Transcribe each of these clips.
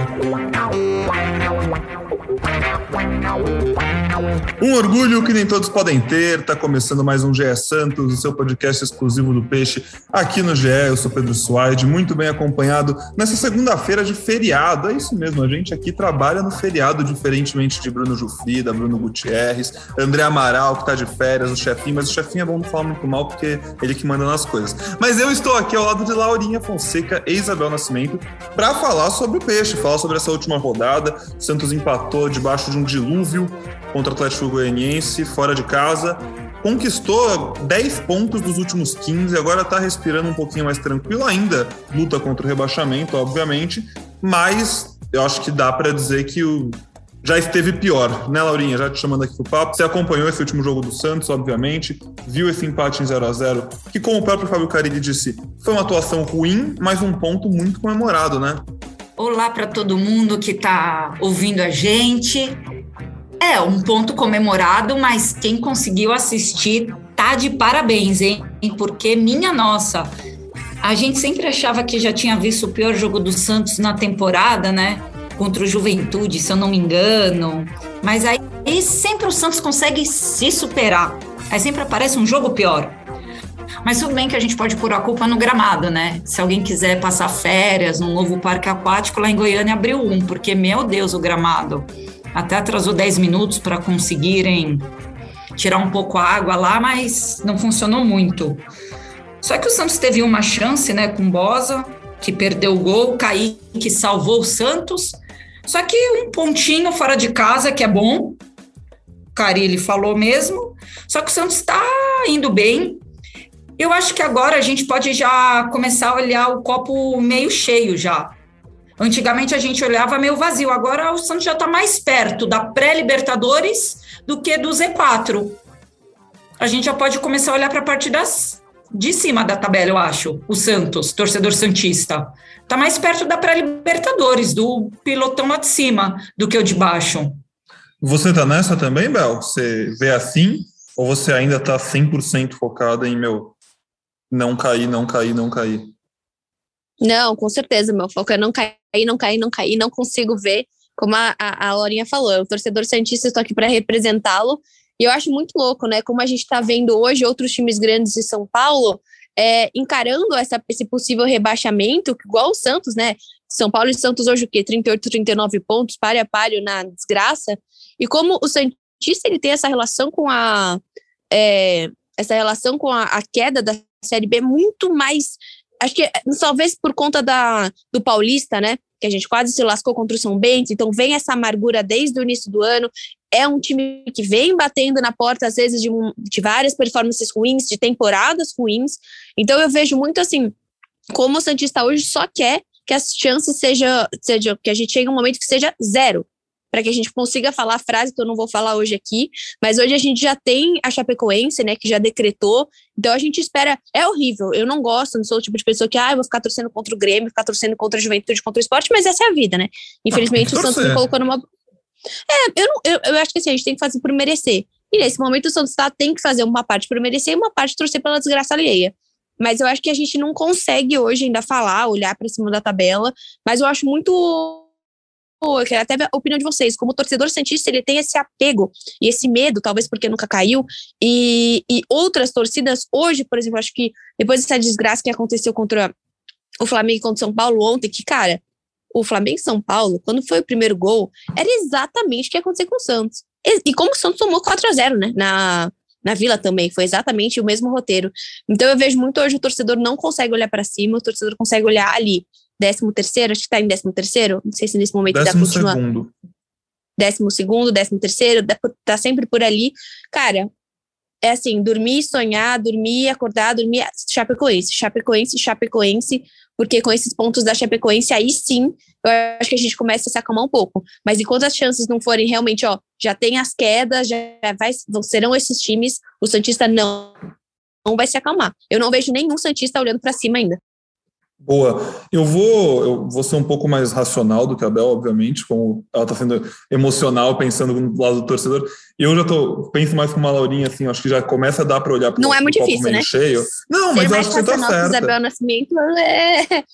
Wow. Um orgulho que nem todos podem ter. Tá começando mais um GE Santos, o seu podcast exclusivo do Peixe, aqui no GE. Eu sou Pedro Suaide, muito bem acompanhado nessa segunda-feira de feriado. É isso mesmo, a gente aqui trabalha no feriado, diferentemente de Bruno Jufrida, Bruno Gutierrez, André Amaral, que tá de férias, o chefinho, mas o chefinho é bom não falar muito mal porque ele que manda nas coisas. Mas eu estou aqui ao lado de Laurinha Fonseca e Isabel Nascimento para falar sobre o Peixe, falar sobre essa última rodada. Santos empatou debaixo de um dilúvio contra o Atlético Goianiense, fora de casa. Conquistou 10 pontos dos últimos 15, agora está respirando um pouquinho mais tranquilo ainda. Luta contra o rebaixamento, obviamente, mas eu acho que dá para dizer que o já esteve pior, né, Laurinha? Já te chamando aqui pro papo. Você acompanhou esse último jogo do Santos, obviamente, viu esse empate em 0 a 0 que, como o próprio Fábio Carilli disse, foi uma atuação ruim, mas um ponto muito comemorado, né? Olá para todo mundo que está ouvindo a gente. É um ponto comemorado, mas quem conseguiu assistir tá de parabéns, hein? Porque minha nossa, a gente sempre achava que já tinha visto o pior jogo do Santos na temporada, né? Contra o Juventude, se eu não me engano. Mas aí, sempre o Santos consegue se superar. Aí sempre aparece um jogo pior. Mas tudo bem que a gente pode pôr a culpa no gramado, né? Se alguém quiser passar férias num novo parque aquático, lá em Goiânia abriu um, porque, meu Deus, o gramado até atrasou 10 minutos para conseguirem tirar um pouco a água lá, mas não funcionou muito. Só que o Santos teve uma chance, né, com Bosa, que perdeu o gol, Kaique salvou o Santos. Só que um pontinho fora de casa, que é bom. Carilli falou mesmo. Só que o Santos está indo bem. Eu acho que agora a gente pode já começar a olhar o copo meio cheio já. Antigamente a gente olhava meio vazio, agora o Santos já está mais perto da pré-Libertadores do que do Z4. A gente já pode começar a olhar para a parte das, de cima da tabela, eu acho. O Santos, torcedor Santista. Está mais perto da pré-Libertadores, do pilotão lá de cima, do que o de baixo. Você tá nessa também, Bel? Você vê assim? Ou você ainda está 100% focada em, meu, não cair, não cair, não cair? Não, com certeza. Meu foco é não cair, não cair, não cair. Não consigo ver, como a, a, a Laurinha falou, o torcedor Santista, estou aqui para representá-lo. E eu acho muito louco, né? Como a gente está vendo hoje outros times grandes de São Paulo é, encarando essa, esse possível rebaixamento, igual o Santos, né? São Paulo e Santos hoje o quê? 38, 39 pontos, páreo a na desgraça. E como o Santista ele tem essa relação com a. É, essa relação com a, a queda da Série B muito mais acho que talvez por conta da, do Paulista, né? Que a gente quase se lascou contra o São Bento, então vem essa amargura desde o início do ano. É um time que vem batendo na porta, às vezes, de, um, de várias performances ruins, de temporadas ruins. Então eu vejo muito assim, como o Santista hoje só quer que as chances seja, seja que a gente chegue um momento que seja zero para que a gente consiga falar a frase que eu não vou falar hoje aqui, mas hoje a gente já tem a Chapecoense, né, que já decretou, então a gente espera, é horrível, eu não gosto, não sou o tipo de pessoa que, ah, eu vou ficar torcendo contra o Grêmio, ficar torcendo contra a juventude, contra o esporte, mas essa é a vida, né, infelizmente o Santos me colocou numa... É, eu, não, eu, eu acho que assim, a gente tem que fazer por merecer, e nesse momento o Santos tá, tem que fazer uma parte por merecer e uma parte torcer pela desgraça alheia. Mas eu acho que a gente não consegue hoje ainda falar, olhar para cima da tabela. Mas eu acho muito eu quero até a opinião de vocês. Como torcedor Santista, ele tem esse apego e esse medo, talvez porque nunca caiu. E, e outras torcidas, hoje, por exemplo, acho que depois dessa desgraça que aconteceu contra o Flamengo e contra o São Paulo ontem, que, cara, o Flamengo e São Paulo, quando foi o primeiro gol, era exatamente o que aconteceu com o Santos. E, e como o Santos tomou 4 a 0 né? Na, na Vila também, foi exatamente o mesmo roteiro. Então eu vejo muito hoje o torcedor não consegue olhar para cima, o torcedor consegue olhar ali décimo terceiro, acho que tá em décimo terceiro, não sei se nesse momento décimo dá continuar. Segundo. Décimo segundo, décimo terceiro, tá sempre por ali. Cara, é assim, dormir, sonhar, dormir, acordar, dormir, Chapecoense, Chapecoense, Chapecoense, porque com esses pontos da Chapecoense, aí sim, eu acho que a gente começa a se acalmar um pouco. Mas enquanto as chances não forem realmente, ó, já tem as quedas, já vai, serão esses times, o Santista não, não vai se acalmar. Eu não vejo nenhum Santista olhando para cima ainda. Boa. Eu vou, eu vou ser um pouco mais racional do que a Bel, obviamente, como ela está sendo emocional, pensando no lado do torcedor. E eu já tô, penso mais com uma Laurinha, assim, acho que já começa a dar para olhar para Não é muito difícil, né? cheio. Não, mas eu acho que você tá certa. Isabel Nascimento é...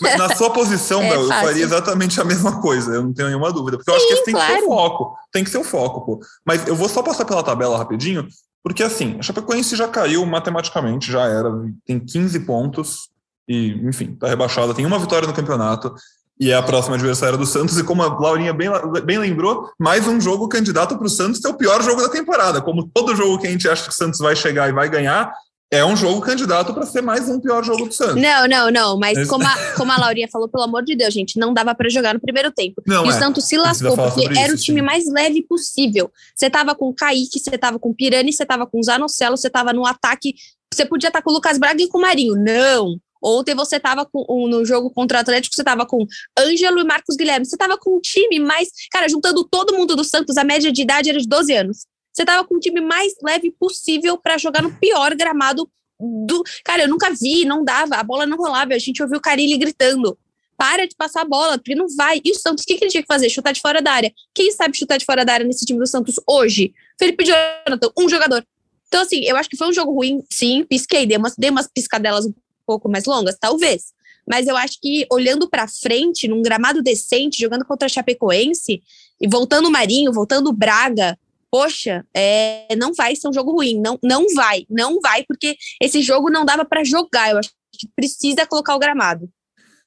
Mas na sua posição, é Bel, eu faria exatamente a mesma coisa, eu não tenho nenhuma dúvida. Porque Sim, eu acho que esse tem claro. que ser o foco. Tem que ser o foco, pô. Mas eu vou só passar pela tabela rapidinho, porque assim, a Chapecoense já caiu matematicamente, já era, tem 15 pontos, e, enfim, está rebaixada, tem uma vitória no campeonato e é a próxima adversária do Santos. E como a Laurinha bem, bem lembrou, mais um jogo candidato para o Santos ter o pior jogo da temporada. Como todo jogo que a gente acha que o Santos vai chegar e vai ganhar, é um jogo candidato para ser mais um pior jogo do Santos. Não, não, não. Mas como a, como a Laurinha falou, pelo amor de Deus, gente, não dava para jogar no primeiro tempo. Não, e é. o Santos se lascou, porque era isso, o time sim. mais leve possível. Você tava com o Kaique, você tava com o Pirani, você tava com o Zanocelo, você tava no ataque. Você podia estar tá com o Lucas Braga e com o Marinho. Não. Ontem você estava no jogo contra o Atlético, você estava com Ângelo e Marcos Guilherme. Você estava com um time mais. Cara, juntando todo mundo do Santos, a média de idade era de 12 anos. Você estava com um time mais leve possível para jogar no pior gramado do. Cara, eu nunca vi, não dava, a bola não rolava. A gente ouviu o Carilli gritando. Para de passar a bola, porque não vai. E o Santos, o que, que ele tinha que fazer? Chutar de fora da área. Quem sabe chutar de fora da área nesse time do Santos hoje? Felipe Jonathan, um jogador. Então, assim, eu acho que foi um jogo ruim, sim, pisquei, dei umas, dei umas piscadelas um pouco mais longas? Talvez. Mas eu acho que olhando para frente, num gramado decente, jogando contra a Chapecoense, e voltando o Marinho, voltando o Braga, poxa, é, não vai ser um jogo ruim. Não, não vai, não vai, porque esse jogo não dava para jogar. Eu acho que precisa colocar o gramado.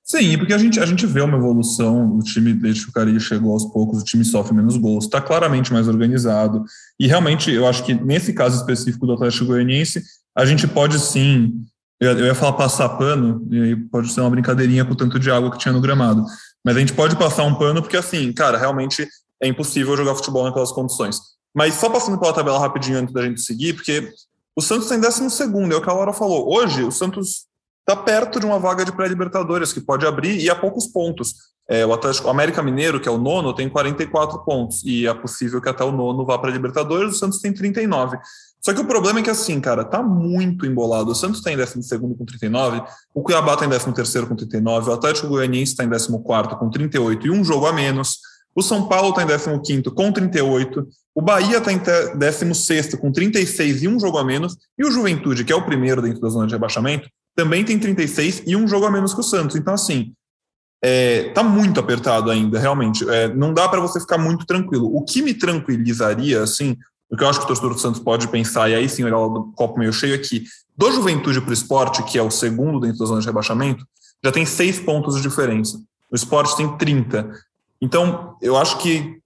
Sim, porque a gente, a gente vê uma evolução, o time, desde que o Cari chegou aos poucos, o time sofre menos gols, está claramente mais organizado, e realmente eu acho que nesse caso específico do Atlético Goianiense, a gente pode sim eu, eu ia falar passar pano, e aí pode ser uma brincadeirinha com o tanto de água que tinha no gramado. Mas a gente pode passar um pano, porque assim, cara, realmente é impossível jogar futebol naquelas condições. Mas só passando pela tabela rapidinho antes da gente seguir, porque o Santos tem décimo segundo, é o que a Laura falou. Hoje, o Santos está perto de uma vaga de pré-libertadores, que pode abrir, e a poucos pontos. É, o Atlético o América Mineiro, que é o nono, tem 44 pontos, e é possível que até o nono vá para a Libertadores, o Santos tem 39. Só que o problema é que, assim, cara, tá muito embolado. O Santos está em 12 com 39, o Cuiabá está em 13 com 39, o Atlético Goianiense está em 14 com 38 e um jogo a menos. O São Paulo está em 15 com 38, o Bahia está em 16 com 36 e um jogo a menos, e o Juventude, que é o primeiro dentro da zona de rebaixamento, também tem 36 e um jogo a menos que o Santos. Então, assim, é, tá muito apertado ainda, realmente. É, não dá para você ficar muito tranquilo. O que me tranquilizaria, assim, o que eu acho que o torcedor do Santos pode pensar, e aí sim olhar o copo meio cheio, é que do Juventude para o esporte, que é o segundo dentro da zona de rebaixamento, já tem seis pontos de diferença. O esporte tem 30. Então, eu acho que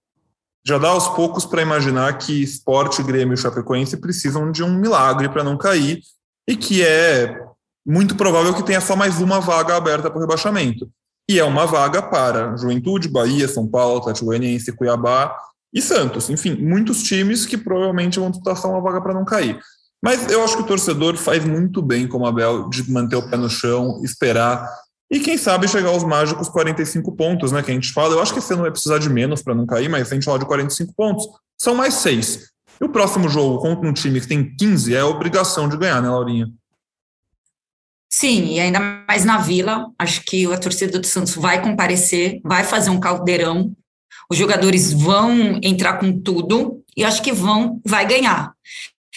já dá aos poucos para imaginar que esporte, Grêmio e Chapecoense precisam de um milagre para não cair, e que é muito provável que tenha só mais uma vaga aberta para o rebaixamento. E é uma vaga para Juventude, Bahia, São Paulo, Atlético Cuiabá e Santos. Enfim, muitos times que provavelmente vão disputar uma vaga para não cair. Mas eu acho que o torcedor faz muito bem, como a Bel, de manter o pé no chão, esperar e quem sabe chegar aos mágicos 45 pontos, né? Que a gente fala. Eu acho que esse ano vai precisar de menos para não cair, mas se a gente falar de 45 pontos, são mais seis. E o próximo jogo contra um time que tem 15 é a obrigação de ganhar, né, Laurinha? Sim, e ainda mais na Vila. Acho que a torcida do Santos vai comparecer, vai fazer um caldeirão os jogadores vão entrar com tudo e acho que vão, vai ganhar.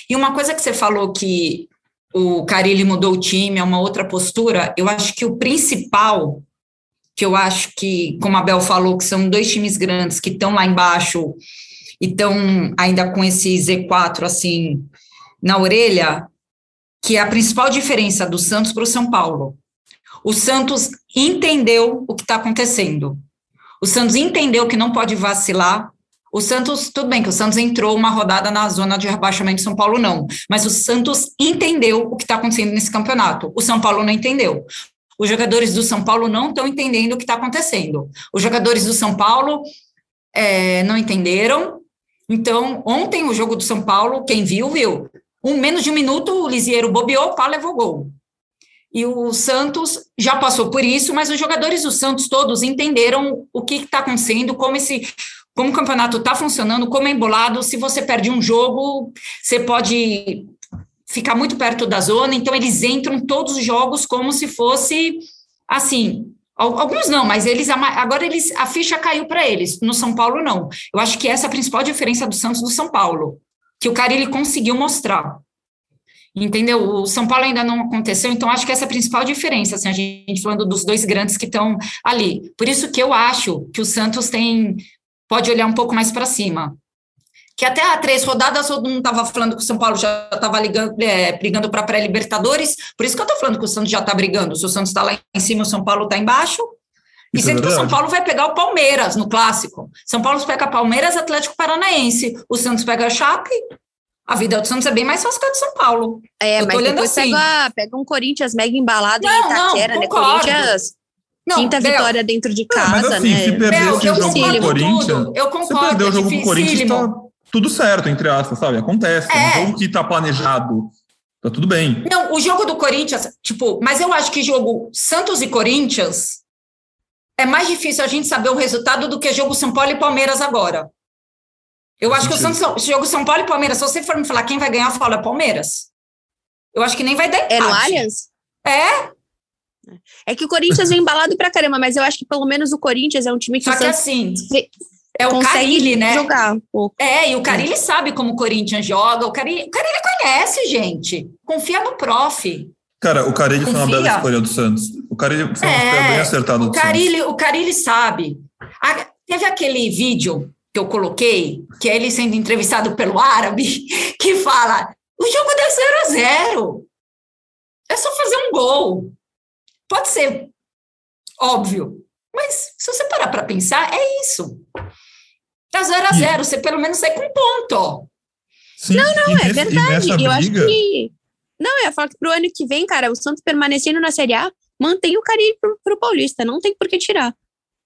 E uma coisa que você falou que o Carilli mudou o time, é uma outra postura, eu acho que o principal, que eu acho que, como a Bel falou, que são dois times grandes que estão lá embaixo e estão ainda com esse Z4 assim na orelha, que é a principal diferença do Santos para o São Paulo. O Santos entendeu o que está acontecendo. O Santos entendeu que não pode vacilar. O Santos, tudo bem que o Santos entrou uma rodada na zona de rebaixamento de São Paulo, não. Mas o Santos entendeu o que está acontecendo nesse campeonato. O São Paulo não entendeu. Os jogadores do São Paulo não estão entendendo o que está acontecendo. Os jogadores do São Paulo é, não entenderam. Então, ontem o jogo do São Paulo, quem viu, viu. Um menos de um minuto, o Lisieiro bobeou, o Paulo levou gol. E o Santos já passou por isso, mas os jogadores do Santos todos entenderam o que está acontecendo, como esse como o campeonato está funcionando, como é embolado. Se você perde um jogo, você pode ficar muito perto da zona. Então, eles entram todos os jogos como se fosse assim, alguns não, mas eles agora eles a ficha caiu para eles. No São Paulo não. Eu acho que essa é a principal diferença do Santos do São Paulo, que o cara ele conseguiu mostrar. Entendeu? O São Paulo ainda não aconteceu, então acho que essa é a principal diferença, assim, a gente falando dos dois grandes que estão ali. Por isso que eu acho que o Santos tem pode olhar um pouco mais para cima. Que até há três rodadas todo mundo estava falando que o São Paulo já estava é, brigando para pré-Libertadores, por isso que eu estou falando que o Santos já está brigando. Se o Santos está lá em cima, o São Paulo está embaixo. E sendo é que o São Paulo vai pegar o Palmeiras no clássico. São Paulo pega Palmeiras, Atlético Paranaense. O Santos pega a Chape, a vida do Santos é bem mais fácil que a do São Paulo. É, mas depois assim. pega, pega um Corinthians mega embalado não, em Itaquera, não, né? Corinthians. Não, quinta Bel, vitória dentro de casa, mas assim, né? Se perder o jogo com o Corinthians, eu concordo, se perder o jogo com o Corinthians, tá tudo certo, entre aspas, sabe? Acontece. É. Um jogo que tá planejado, tá tudo bem. Não, o jogo do Corinthians, tipo, mas eu acho que jogo Santos e Corinthians é mais difícil a gente saber o resultado do que jogo São Paulo e Palmeiras agora. Eu acho que o Santos, jogo São Paulo e Palmeiras, se você for me falar quem vai ganhar, fala Palmeiras. Eu acho que nem vai dar empate. É no Allianz? É. É que o Corinthians é embalado pra caramba, mas eu acho que pelo menos o Corinthians é um time que Só que assim, é o Carilli, né? Jogar um pouco. É, e o Carilli é. sabe como o Corinthians joga. O Carilli, o Carilli conhece, gente. Confia no prof. Cara, o Carilli Confia. foi uma bela escolha do Santos. O Carilli foi uma é, bem acertada do o Carilli, Santos. O Carilli sabe. A, teve aquele vídeo que eu coloquei, que é ele sendo entrevistado pelo árabe, que fala: o jogo deu 0 a 0 É só fazer um gol. Pode ser óbvio, mas se você parar para pensar, é isso. Tá 0 a 0 você pelo menos sai com um ponto. Sim, não, não, é verdade. Eu acho que. Não, eu ia falar que pro ano que vem, cara, o Santos permanecendo na Série A, mantém o carinho pro, pro Paulista, não tem por que tirar.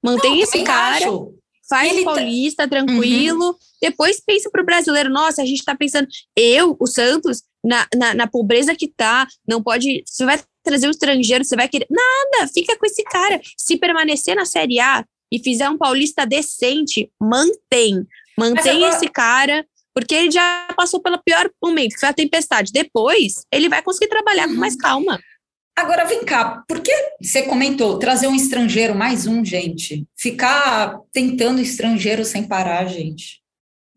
Mantém não, esse cara. Acho faz Ele tá Paulista, tá... tranquilo. Uhum. Depois pensa pro brasileiro, nossa, a gente tá pensando, eu, o Santos, na, na, na, pobreza que tá, não pode. Você vai trazer um estrangeiro, você vai querer. Nada, fica com esse cara. Se permanecer na Série A e fizer um paulista decente, mantém. Mantém agora... esse cara, porque ele já passou pelo pior momento, que foi a tempestade. Depois, ele vai conseguir trabalhar uhum. com mais calma. Agora, vem cá, por que você comentou trazer um estrangeiro, mais um, gente? Ficar tentando estrangeiro sem parar, gente.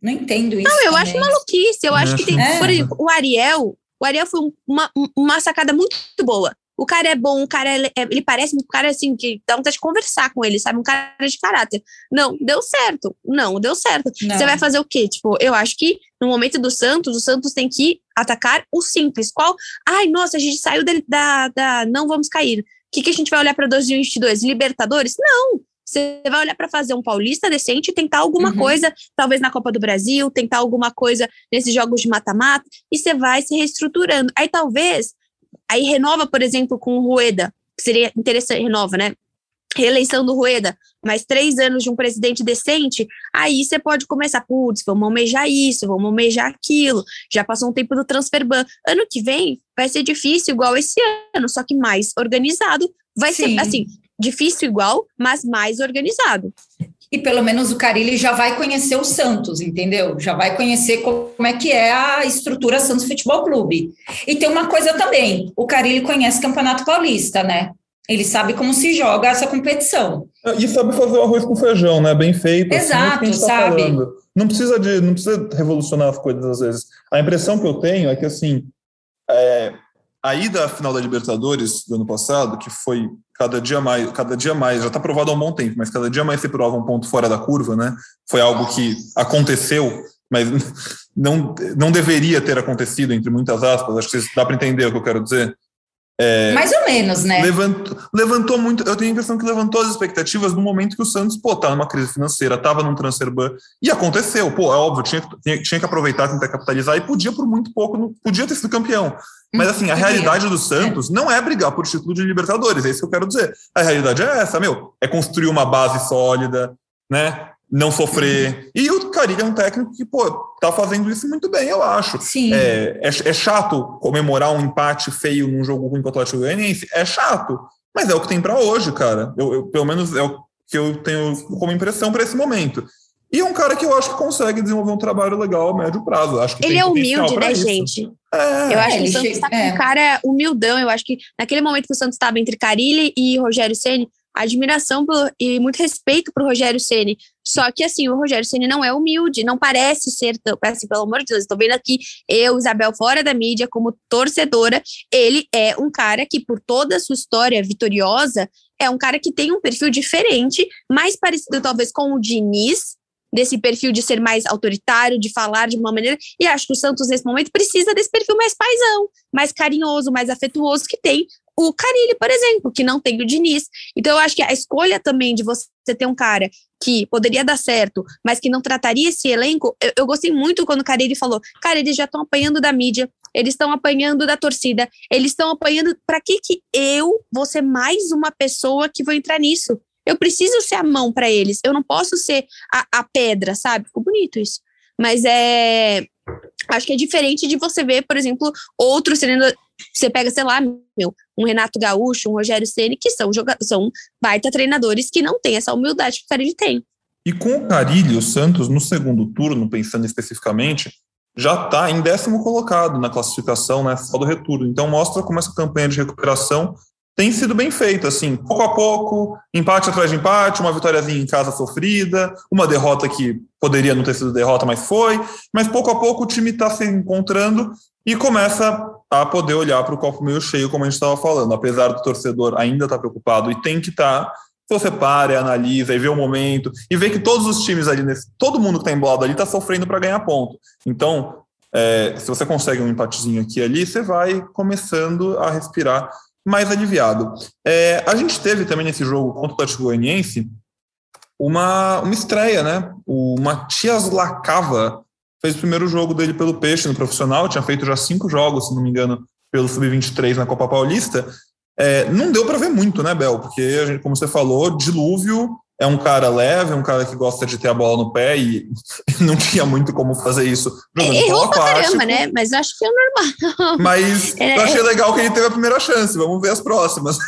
Não entendo isso. Não, eu também. acho maluquice. Eu acho que tem, é. por exemplo, o Ariel, o Ariel foi uma, uma sacada muito boa. O cara é bom, o cara é, é, ele parece um cara assim que dá vontade de conversar com ele, sabe? Um cara de caráter. Não, deu certo. Não, deu certo. Não. Você vai fazer o quê? Tipo, eu acho que no momento do Santos, o Santos tem que atacar o simples. Qual? Ai, nossa, a gente saiu da, da não vamos cair. O que, que a gente vai olhar para 2022? Libertadores? Não. Você vai olhar para fazer um paulista decente e tentar alguma uhum. coisa, talvez na Copa do Brasil, tentar alguma coisa nesses jogos de mata-mata, e você vai se reestruturando. Aí talvez Aí renova, por exemplo, com o Rueda, que seria interessante, renova, né? Reeleição do Rueda, mais três anos de um presidente decente, aí você pode começar, putz, vamos almejar isso, vamos almejar aquilo, já passou um tempo do transfer ban. Ano que vem vai ser difícil igual esse ano, só que mais organizado. Vai Sim. ser, assim, difícil igual, mas mais organizado. E pelo menos o Carilli já vai conhecer o Santos, entendeu? Já vai conhecer como é que é a estrutura Santos Futebol Clube. E tem uma coisa também, o Carilli conhece Campeonato Paulista, né? Ele sabe como se joga essa competição. É, e sabe fazer o arroz com feijão, né? Bem feito. Exato, assim, é tá sabe? Falando. Não precisa de, não precisa revolucionar as coisas às vezes. A impressão que eu tenho é que assim, é, a ida à final da Libertadores do ano passado, que foi cada dia mais, cada dia mais, já está provado há um bom tempo, mas cada dia mais se prova um ponto fora da curva, né? Foi algo que aconteceu, mas não, não deveria ter acontecido, entre muitas aspas. Acho que dá para entender o que eu quero dizer. É, Mais ou menos, né? Levantou, levantou muito. Eu tenho a impressão que levantou as expectativas no momento que o Santos, pô, tá numa crise financeira, tava num transfer ban, e aconteceu. Pô, é óbvio, tinha, tinha, tinha que aproveitar, tentar capitalizar, e podia por muito pouco, não, podia ter sido campeão. Mas assim, a realidade do Santos não é brigar por título de Libertadores, é isso que eu quero dizer. A realidade é essa, meu, é construir uma base sólida, né? Não sofrer. E o Carilli é um técnico que, pô, tá fazendo isso muito bem, eu acho. Sim. É, é, é chato comemorar um empate feio num jogo ruim com o Atlético Goianiense? É chato, mas é o que tem para hoje, cara. Eu, eu, pelo menos é o que eu tenho como impressão para esse momento. E é um cara que eu acho que consegue desenvolver um trabalho legal a médio prazo. Acho que ele é humilde, né, isso. gente? É, eu acho que o Santos está com um cara humildão. Eu acho que naquele momento que o Santos estava entre Carilli e Rogério Ceni, admiração por, e muito respeito para o Rogério Ceni. Só que assim, o Rogério Ceni não é humilde, não parece ser tão, assim, pelo amor de Deus, estou vendo aqui eu, Isabel, fora da mídia, como torcedora, ele é um cara que, por toda a sua história vitoriosa, é um cara que tem um perfil diferente, mais parecido talvez com o Diniz, desse perfil de ser mais autoritário, de falar de uma maneira. E acho que o Santos, nesse momento, precisa desse perfil mais paisão, mais carinhoso, mais afetuoso que tem o Carilli, por exemplo, que não tem o Diniz. Então, eu acho que a escolha também de você ter um cara que poderia dar certo, mas que não trataria esse elenco, eu, eu gostei muito quando o Carilli falou: cara, eles já estão apanhando da mídia, eles estão apanhando da torcida, eles estão apanhando. Para que que eu vou ser mais uma pessoa que vou entrar nisso? Eu preciso ser a mão para eles. Eu não posso ser a, a pedra, sabe? Ficou bonito isso. Mas é. Acho que é diferente de você ver, por exemplo, outros. Você pega, sei lá, meu, um Renato Gaúcho, um Rogério Ceni, que são, são baita treinadores que não têm essa humildade que o Carilli tem. E com o Carilli, o Santos, no segundo turno, pensando especificamente, já está em décimo colocado na classificação, né, só do retorno. Então mostra como essa campanha de recuperação tem sido bem feito, assim, pouco a pouco, empate atrás de empate, uma vitóriazinha em casa sofrida, uma derrota que poderia não ter sido derrota, mas foi, mas pouco a pouco o time está se encontrando e começa a poder olhar para o copo meio cheio, como a gente estava falando, apesar do torcedor ainda estar tá preocupado e tem que estar, tá, você para, analisa e vê o momento e vê que todos os times ali, nesse, todo mundo que está embolado ali está sofrendo para ganhar ponto. Então, é, se você consegue um empatezinho aqui e ali, você vai começando a respirar mais aliviado. É, a gente teve também nesse jogo contra o Atlético Goianiense uma, uma estreia, né? O Matias Lacava fez o primeiro jogo dele pelo Peixe no profissional, tinha feito já cinco jogos, se não me engano, pelo Sub-23 na Copa Paulista. É, não deu para ver muito, né, Bel? Porque, gente, como você falou, dilúvio é um cara leve, é um cara que gosta de ter a bola no pé e não tinha muito como fazer isso jogando Errou pra caramba, né? Mas acho que é normal. Mas é, eu achei legal que ele teve a primeira chance. Vamos ver as próximas.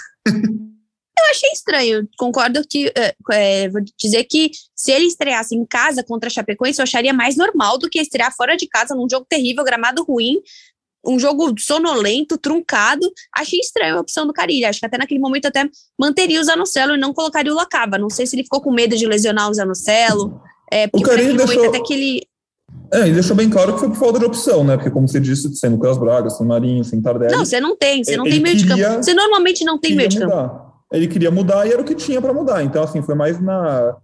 Eu achei estranho. Concordo que. É, é, vou dizer que se ele estreasse em casa contra a Chapecoense, eu acharia mais normal do que estrear fora de casa num jogo terrível, gramado ruim, um jogo sonolento, truncado. Achei estranho a opção do Carilli. Acho que até naquele momento até manteria o Zanocelo e não colocaria o Lacaba. Não sei se ele ficou com medo de lesionar o Zanocelo. É, porque o Carilli deixou... até que ele. É, ele deixou bem claro que foi por falta de opção, né? Porque, como você disse, sem Lucas Braga, sem Marinho, sem Tardelli. Não, você não tem, você não tem meio de campo. Você normalmente não tem meio de campo. Ele queria mudar e era o que tinha para mudar. Então, assim, foi mais na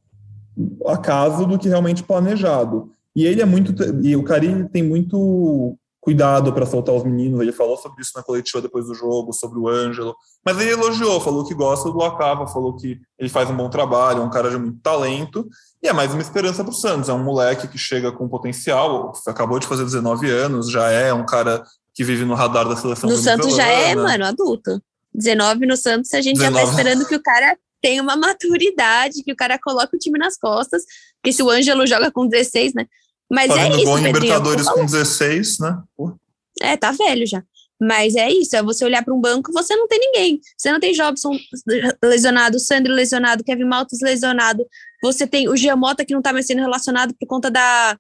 acaso do que realmente planejado. E ele é muito. E o Carilli tem muito cuidado para soltar os meninos. Ele falou sobre isso na coletiva depois do jogo, sobre o Ângelo. Mas ele elogiou, falou que gosta do Acaba, falou que ele faz um bom trabalho, é um cara de muito talento. E é mais uma esperança para o Santos. É um moleque que chega com potencial, acabou de fazer 19 anos, já é um cara que vive no radar da seleção. No Santos já é, mano, adulto. 19 no Santos, a gente 19. já tá esperando que o cara tenha uma maturidade, que o cara coloque o time nas costas. Porque se o Ângelo joga com 16, né? Mas é Fazendo é isso, gol em Libertadores com 16, né? Pô. É, tá velho já. Mas é isso, é você olhar para um banco você não tem ninguém. Você não tem Jobson lesionado, Sandro lesionado, Kevin Maltos lesionado. Você tem o Giamota que não tá mais sendo relacionado por conta da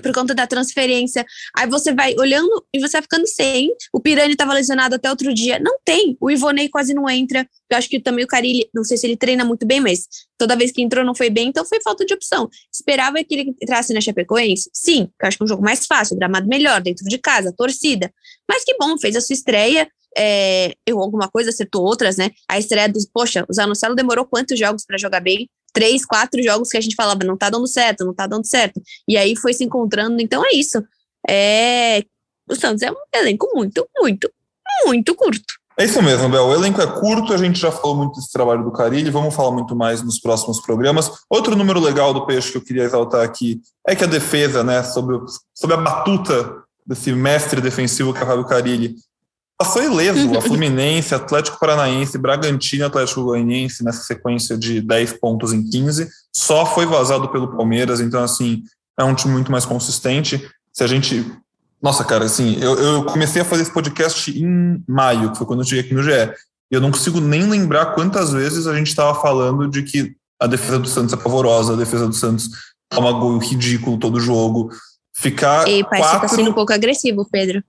por conta da transferência. Aí você vai olhando e você vai ficando sem. O Pirani estava lesionado até outro dia. Não tem. O Ivonei quase não entra. Eu acho que também o Carilli, não sei se ele treina muito bem, mas toda vez que entrou não foi bem, então foi falta de opção. Esperava que ele entrasse na Chapecoense? Sim, eu acho que é um jogo mais fácil, gramado melhor, dentro de casa, torcida. Mas que bom, fez a sua estreia. É, errou alguma coisa, acertou outras, né? A estreia dos, poxa, o Zanocelo demorou quantos jogos para jogar bem? Três, quatro jogos que a gente falava, não tá dando certo, não tá dando certo. E aí foi se encontrando. Então é isso. É... O Santos é um elenco muito, muito, muito curto. É isso mesmo, Bel. O elenco é curto, a gente já falou muito desse trabalho do Carilli, vamos falar muito mais nos próximos programas. Outro número legal do Peixe que eu queria exaltar aqui é que a defesa, né, sobre, sobre a batuta desse mestre defensivo que é o Fábio Carilli, Passou ileso a Fluminense, Atlético Paranaense, Bragantino, Atlético Goianiense nessa sequência de 10 pontos em 15. Só foi vazado pelo Palmeiras, então assim, é um time muito mais consistente. Se a gente nossa, cara, assim, eu, eu, comecei a fazer esse podcast em maio, que foi quando eu cheguei aqui no GE. E eu não consigo nem lembrar quantas vezes a gente estava falando de que a defesa do Santos é pavorosa, a defesa do Santos toma gol ridículo todo jogo. Ficar. E parece quatro... que tá sendo um pouco agressivo, Pedro.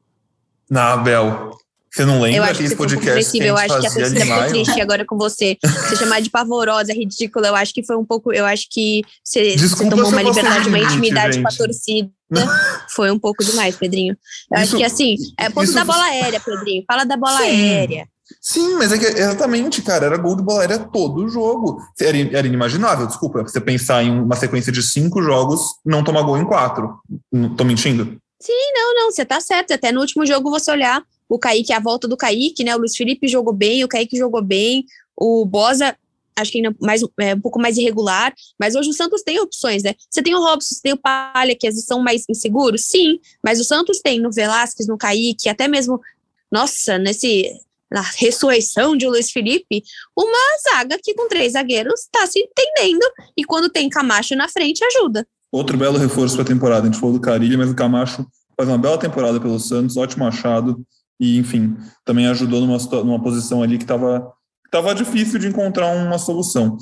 Na Bel. Você não lembra eu acho que você podcast que, que Eu acho que a torcida ficou triste agora com você. Você chamar de pavorosa, ridícula, eu acho que foi um pouco. Eu acho que você, você tomou uma liberdade, uma intimidade gente. com a torcida. foi um pouco demais, Pedrinho. Eu isso, acho que assim, é ponto isso, da bola aérea, Pedrinho. Fala da bola Sim. aérea. Sim, mas é que exatamente, cara, era gol de bola aérea todo o jogo. Era, era inimaginável, desculpa, você pensar em uma sequência de cinco jogos, não tomar gol em quatro. Não tô mentindo? Sim, não, não, você tá certo. Até no último jogo você olhar o Kaique, a volta do Kaique, né? O Luiz Felipe jogou bem, o Kaique jogou bem, o Bosa acho que ainda mais, é, um pouco mais irregular, mas hoje o Santos tem opções, né? Você tem o Robson, você tem o Palha, que às vezes são mais inseguros, sim, mas o Santos tem no Velasquez, no Kaique, até mesmo, nossa, nesse na ressurreição de Luiz Felipe, uma zaga que com três zagueiros está se entendendo e quando tem Camacho na frente ajuda. Outro belo reforço para a temporada. A gente falou do Carilho, mas o Camacho faz uma bela temporada pelo Santos, ótimo achado e, enfim, também ajudou numa, numa posição ali que estava tava difícil de encontrar uma solução.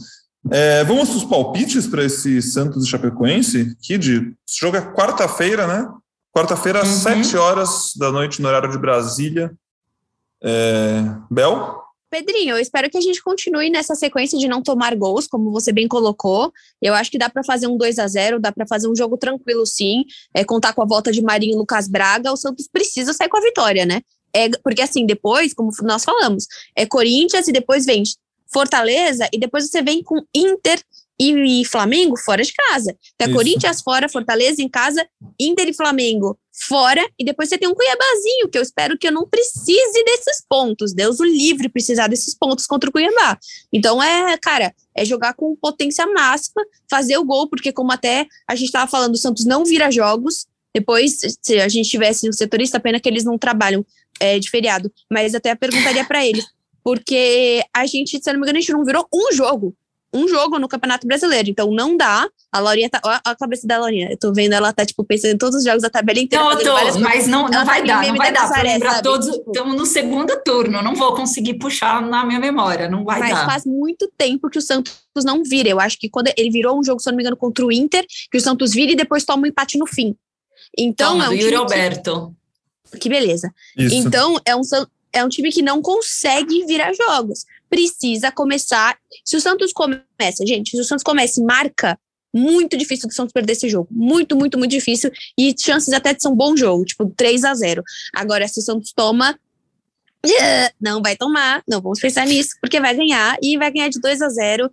É, vamos para os palpites para esse Santos e Chapecoense? Kid, esse jogo é quarta-feira, né? Quarta-feira, às uhum. 7 horas da noite, no horário de Brasília. É... Bel? Pedrinho, eu espero que a gente continue nessa sequência de não tomar gols, como você bem colocou. Eu acho que dá para fazer um 2 a 0 dá para fazer um jogo tranquilo, sim. É, contar com a volta de Marinho e Lucas Braga. O Santos precisa sair com a vitória, né? É, porque assim, depois, como nós falamos, é Corinthians e depois vem Fortaleza e depois você vem com Inter e, Flamengo fora de casa. Então, é Corinthians fora, Fortaleza em casa, Inter e Flamengo fora, e depois você tem um Cuiabazinho, que eu espero que eu não precise desses pontos. Deus o livre precisar desses pontos contra o Cuiabá. Então, é, cara, é jogar com potência máxima, fazer o gol, porque como até a gente estava falando, o Santos não vira jogos. Depois, se a gente tivesse um setorista, pena que eles não trabalham é, de feriado, mas até perguntaria para eles, porque a gente, se não me engano, a gente não virou um jogo um jogo no Campeonato Brasileiro. Então não dá. A Laurinha tá. Olha a cabeça da Laurinha. Eu tô vendo ela tá, tipo, pensando em todos os jogos da tabela inteira. Não, tô, mas não, não vai dar, não vai dar. Lembrar sabe? todos. Estamos no segundo turno. Não vou conseguir puxar na minha memória. Não vai mas dar. Mas faz muito tempo que o Santos não vira. Eu acho que quando ele virou um jogo, se não me engano, contra o Inter, que o Santos vira e depois toma um empate no fim. Então, Toma, é um Yuri Alberto. Que, beleza. Isso. Então, é um, é um time que não consegue virar jogos precisa começar. Se o Santos começa, gente, se o Santos começa e marca, muito difícil do Santos perder esse jogo. Muito, muito, muito difícil. E chances até de ser um bom jogo, tipo 3 a 0 Agora, se o Santos toma. Não vai tomar, não vamos pensar nisso, porque vai ganhar e vai ganhar de 2 a 0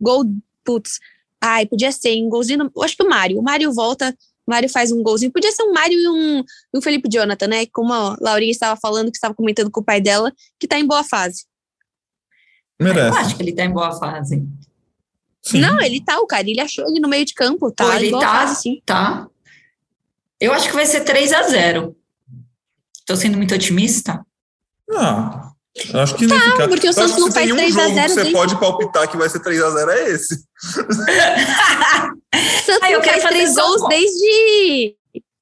Gol, putz. Ai, podia ser um golzinho. Acho que o Mário. O Mário volta, Mário faz um golzinho. Podia ser um Mário e um, um Felipe Jonathan, né? Como a Laurinha estava falando, que estava comentando com o pai dela, que tá em boa fase. Merece. Eu acho que ele tá em boa fase. Sim. Não, ele tá, o cara, ele achou ele no meio de campo, tá? Pô, ele tá, fase, sim. tá. Eu acho que vai ser 3 a 0 Tô sendo muito otimista? Não. Eu acho que tá, não fica. porque o Santos não faz 3 a 0 Você desde... pode palpitar que vai ser 3 a 0 é esse. Eu faz três gols desde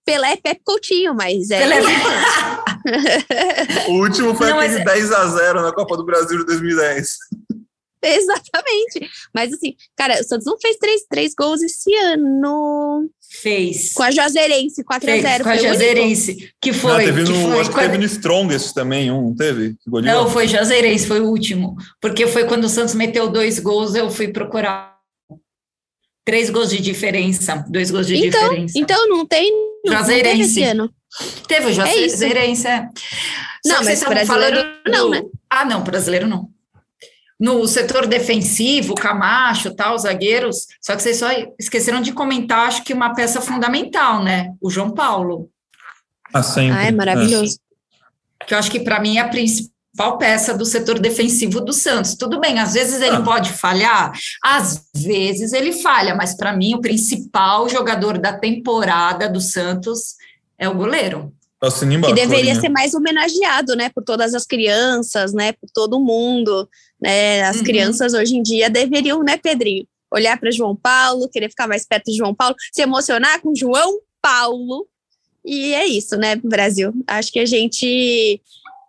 Pelé Pepe Coutinho, mas é. Pelé... o último foi não, aquele mas... 10 a 0 na Copa do Brasil de 2010. Exatamente. Mas assim, cara, o Santos não fez três, três gols esse ano. Fez. Com a Juazeirense, 4x0. Com a Juazeirense, que foi. Não, teve que no, foi acho que teve no Strongest também, um, teve? Não, foi Juazeirense, foi o último. Porque foi quando o Santos meteu dois gols, eu fui procurar. Três gols de diferença, dois gols de então, diferença. Então, não tem. Não, Juazeirense. Não teve esse ano. Teve o Juazeirense, é. Não, mas brasileiro falando não, né? Ah, não, brasileiro não. No setor defensivo, Camacho, tal, zagueiros, só que vocês só esqueceram de comentar, acho que uma peça fundamental, né? O João Paulo. Ah, sempre. Ah, é maravilhoso. É. Que eu acho que para mim é a principal peça do setor defensivo do Santos. Tudo bem, às vezes ele ah. pode falhar, às vezes ele falha, mas para mim o principal jogador da temporada do Santos é o goleiro. Que deveria ser mais homenageado, né, por todas as crianças, né, por todo mundo, né, as uhum. crianças hoje em dia deveriam, né, Pedrinho, olhar para João Paulo, querer ficar mais perto de João Paulo, se emocionar com João Paulo, e é isso, né, Brasil, acho que a gente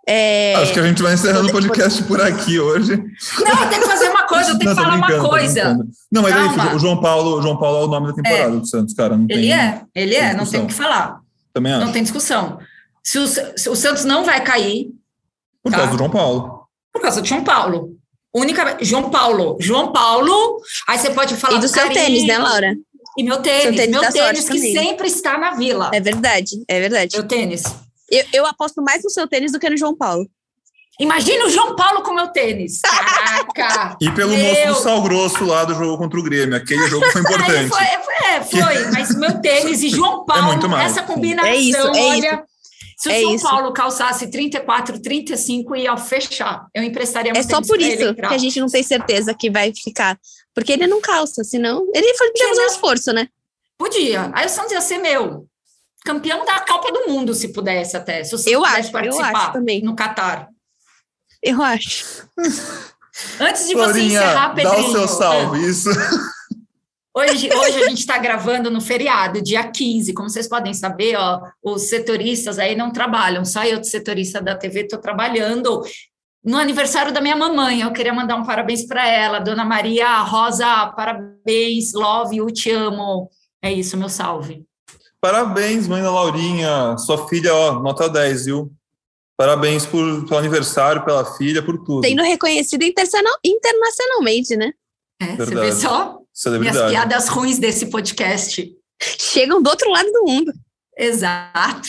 é... Acho que a gente vai encerrando o podcast por aqui hoje. Não, tem que fazer uma coisa, eu tenho que falar uma coisa. Não, mas Calma. é isso, o João Paulo, o João Paulo é o nome da temporada é. do Santos, cara. ele é, ele é, não tem o que falar. Também acho. Não tem discussão. Se o, se o Santos não vai cair. Por tá? causa do João Paulo. Por causa do João Paulo. Única. João Paulo. João Paulo. Aí você pode falar. E do seu tênis, né, Laura? E meu tênis. tênis meu tênis que também. sempre está na vila. É verdade, é verdade. Meu tênis. Eu, eu aposto mais no seu tênis do que no João Paulo. Imagina o João Paulo com meu tênis. Caraca! e pelo meu... moço do Sal Grosso lá do jogo contra o Grêmio. Aquele jogo foi importante. foi, é, foi, mas meu tênis e João é Paulo, é essa combinação, é isso, é olha. Isso. Se o é São isso. Paulo calçasse 34, 35, ia fechar. Eu emprestaria É só por isso que a gente não tem certeza que vai ficar. Porque ele não calça, senão. Ele podia fazer um esforço, né? Podia. Aí o Santos ia ser meu. Campeão da Copa do Mundo, se pudesse até. Se eu acho, participar eu acho também. no Catar. Eu acho. Antes de você encerrar, Pedrinho. Dá o seu salve, é. isso. Hoje, hoje a gente está gravando no feriado, dia 15. Como vocês podem saber, ó, os setoristas aí não trabalham. Só eu, de setorista da TV, estou trabalhando. No aniversário da minha mamãe, eu queria mandar um parabéns para ela, Dona Maria Rosa, parabéns, love you, te amo. É isso, meu salve. Parabéns, mãe da Laurinha, sua filha, ó, nota 10, viu? Parabéns por, pelo aniversário, pela filha, por tudo. Sendo reconhecido internacionalmente, né? É, você vê só minhas piadas ruins desse podcast. Chegam do outro lado do mundo. Exato.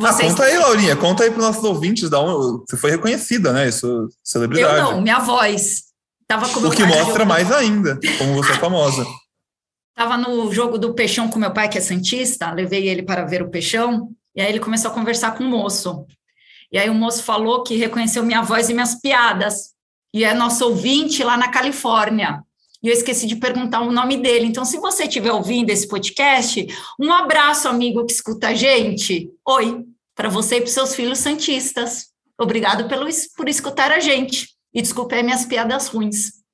Ah, conta aí, Laurinha, conta aí para os nossos ouvintes. Da onde, você foi reconhecida, né? Isso, celebridade. Eu não, minha voz. Tava com o que mostra mais ainda, como você é famosa. Tava no jogo do Peixão com meu pai, que é Santista, levei ele para ver o Peixão, e aí ele começou a conversar com o moço. E aí o moço falou que reconheceu minha voz e minhas piadas. E é nosso ouvinte lá na Califórnia. E eu esqueci de perguntar o nome dele. Então, se você estiver ouvindo esse podcast, um abraço, amigo que escuta a gente. Oi, para você e para seus filhos santistas. Obrigado pelo, por escutar a gente. E desculpe minhas piadas ruins.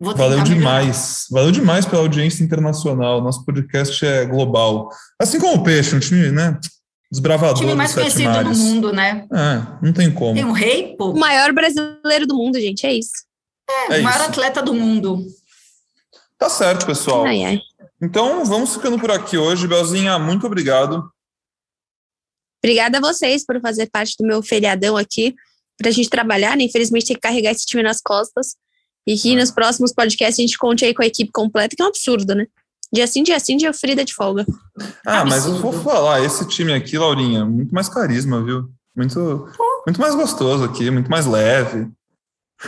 Valeu demais. Valeu demais pela audiência internacional. Nosso podcast é global. Assim como o Peixe, um time, né? Desbravador. O time mais conhecido mares. do mundo, né? É, não tem como. Tem um rei, pô. O maior brasileiro do mundo, gente, é isso. É, é o maior isso. atleta do mundo. Tá certo, pessoal. Ai, ai. Então, vamos ficando por aqui hoje. Belzinha, muito obrigado. Obrigada a vocês por fazer parte do meu feriadão aqui, para a gente trabalhar, né? Infelizmente, tem que carregar esse time nas costas. E que nos próximos podcasts a gente conte aí com a equipe completa, que é um absurdo, né? Dia sim, dia sim, dia Frida de folga. Ah, absurdo. mas eu vou falar, esse time aqui, Laurinha, muito mais carisma, viu? Muito, muito mais gostoso aqui, muito mais leve.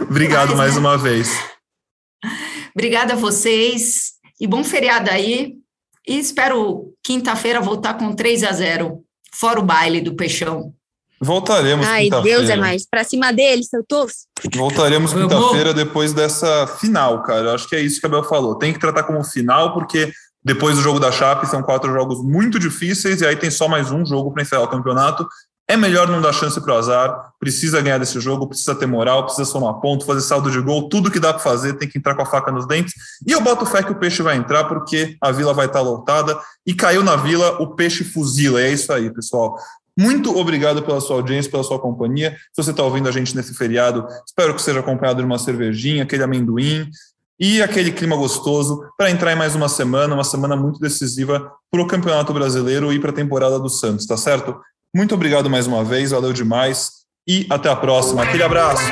Obrigado mais, mais né? uma vez. Obrigada a vocês e bom feriado aí. E espero quinta-feira voltar com 3 a 0 fora o baile do Peixão. Voltaremos Ai, Deus é mais. Pra cima dele, seu torço. Voltaremos quinta-feira depois dessa final, cara. Eu acho que é isso que a Bel falou. Tem que tratar como final, porque depois do jogo da Chape são quatro jogos muito difíceis e aí tem só mais um jogo para encerrar o campeonato. É melhor não dar chance para o azar, precisa ganhar desse jogo, precisa ter moral, precisa somar ponto, fazer saldo de gol, tudo que dá para fazer, tem que entrar com a faca nos dentes. E eu boto fé que o peixe vai entrar, porque a vila vai estar tá lotada. E caiu na vila, o peixe fuzila. É isso aí, pessoal. Muito obrigado pela sua audiência, pela sua companhia. Se você está ouvindo a gente nesse feriado, espero que seja acompanhado de uma cervejinha, aquele amendoim e aquele clima gostoso para entrar em mais uma semana, uma semana muito decisiva para o Campeonato Brasileiro e para a temporada do Santos, tá certo? Muito obrigado mais uma vez, valeu demais e até a próxima. Aquele abraço.